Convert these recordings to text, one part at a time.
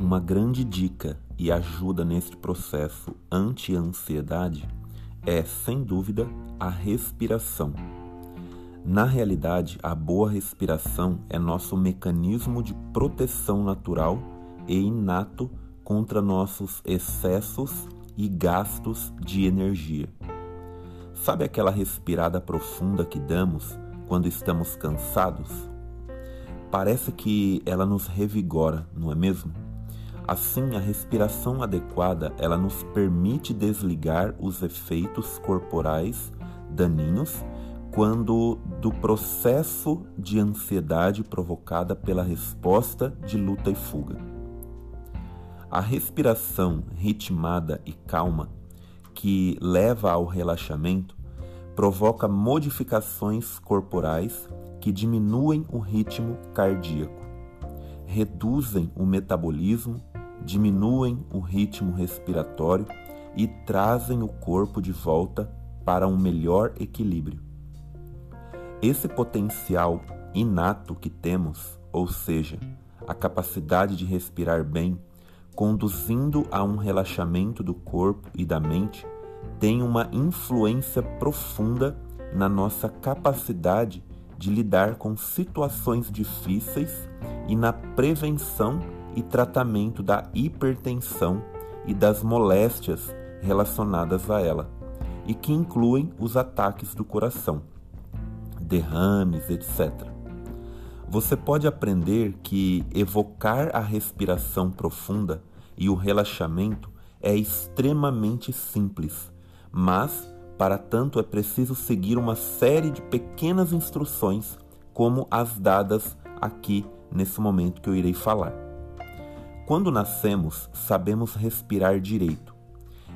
Uma grande dica e ajuda neste processo anti-ansiedade é, sem dúvida, a respiração. Na realidade, a boa respiração é nosso mecanismo de proteção natural e inato contra nossos excessos e gastos de energia. Sabe aquela respirada profunda que damos quando estamos cansados? Parece que ela nos revigora, não é mesmo? Assim, a respiração adequada, ela nos permite desligar os efeitos corporais daninhos quando do processo de ansiedade provocada pela resposta de luta e fuga. A respiração ritmada e calma que leva ao relaxamento provoca modificações corporais que diminuem o ritmo cardíaco, reduzem o metabolismo, diminuem o ritmo respiratório e trazem o corpo de volta para um melhor equilíbrio. Esse potencial inato que temos, ou seja, a capacidade de respirar bem, conduzindo a um relaxamento do corpo e da mente, tem uma influência profunda na nossa capacidade de lidar com situações difíceis e na prevenção e tratamento da hipertensão e das moléstias relacionadas a ela, e que incluem os ataques do coração, derrames, etc. Você pode aprender que evocar a respiração profunda e o relaxamento é extremamente simples mas, para tanto, é preciso seguir uma série de pequenas instruções, como as dadas aqui nesse momento que eu irei falar. Quando nascemos, sabemos respirar direito.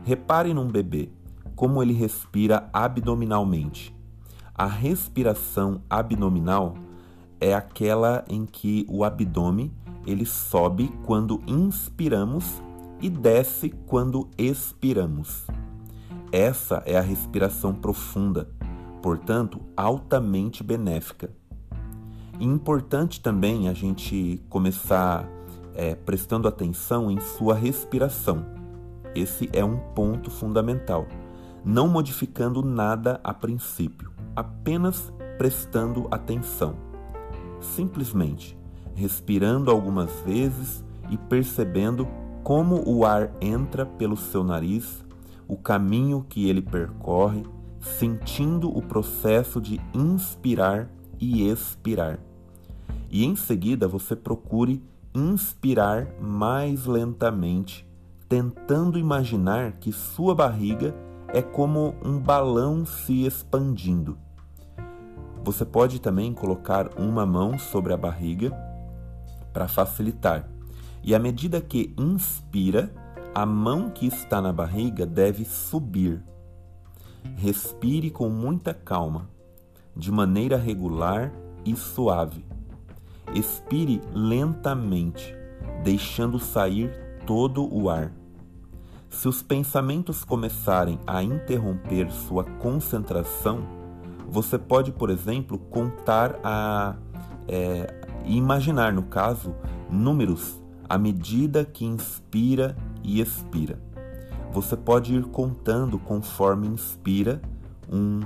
Repare num bebê, como ele respira abdominalmente. A respiração abdominal é aquela em que o abdômen ele sobe quando inspiramos e desce quando expiramos. Essa é a respiração profunda, portanto, altamente benéfica. Importante também a gente começar é, prestando atenção em sua respiração. Esse é um ponto fundamental. Não modificando nada a princípio, apenas prestando atenção. Simplesmente respirando algumas vezes e percebendo como o ar entra pelo seu nariz o caminho que ele percorre, sentindo o processo de inspirar e expirar. E em seguida você procure inspirar mais lentamente, tentando imaginar que sua barriga é como um balão se expandindo. Você pode também colocar uma mão sobre a barriga para facilitar. E à medida que inspira, a mão que está na barriga deve subir. Respire com muita calma, de maneira regular e suave. Expire lentamente, deixando sair todo o ar. Se os pensamentos começarem a interromper sua concentração, você pode, por exemplo, contar a. É, imaginar, no caso, números à medida que inspira e expira. Você pode ir contando conforme inspira: um,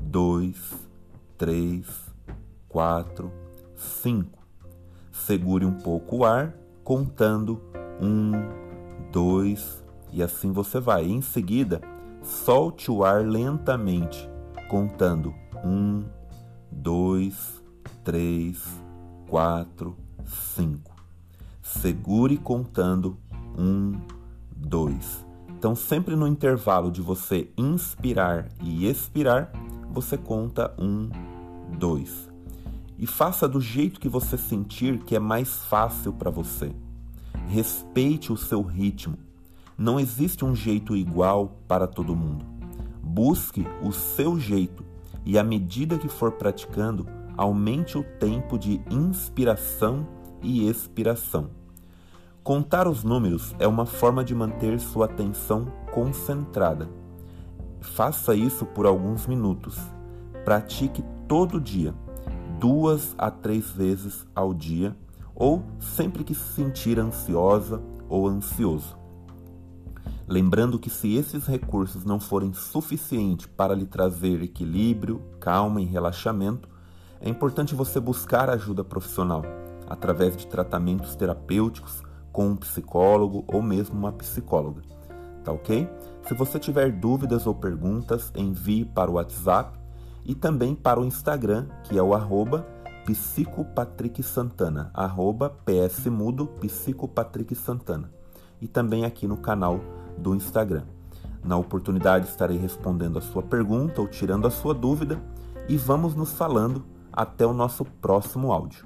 dois, três, quatro, cinco. Segure um pouco o ar, contando um, dois, e assim você vai. Em seguida, solte o ar lentamente, contando um, dois, três, quatro, cinco. Segure contando um, dois. Então, sempre no intervalo de você inspirar e expirar, você conta um, dois. E faça do jeito que você sentir que é mais fácil para você. Respeite o seu ritmo. Não existe um jeito igual para todo mundo. Busque o seu jeito e, à medida que for praticando, aumente o tempo de inspiração e expiração. Contar os números é uma forma de manter sua atenção concentrada. Faça isso por alguns minutos. Pratique todo dia, duas a três vezes ao dia, ou sempre que se sentir ansiosa ou ansioso. Lembrando que se esses recursos não forem suficientes para lhe trazer equilíbrio, calma e relaxamento, é importante você buscar ajuda profissional através de tratamentos terapêuticos com um psicólogo ou mesmo uma psicóloga. Tá ok? Se você tiver dúvidas ou perguntas, envie para o WhatsApp e também para o Instagram, que é o arroba psicopatricksantana, arroba psmudo psicopatricksantana. E também aqui no canal do Instagram. Na oportunidade estarei respondendo a sua pergunta ou tirando a sua dúvida e vamos nos falando até o nosso próximo áudio.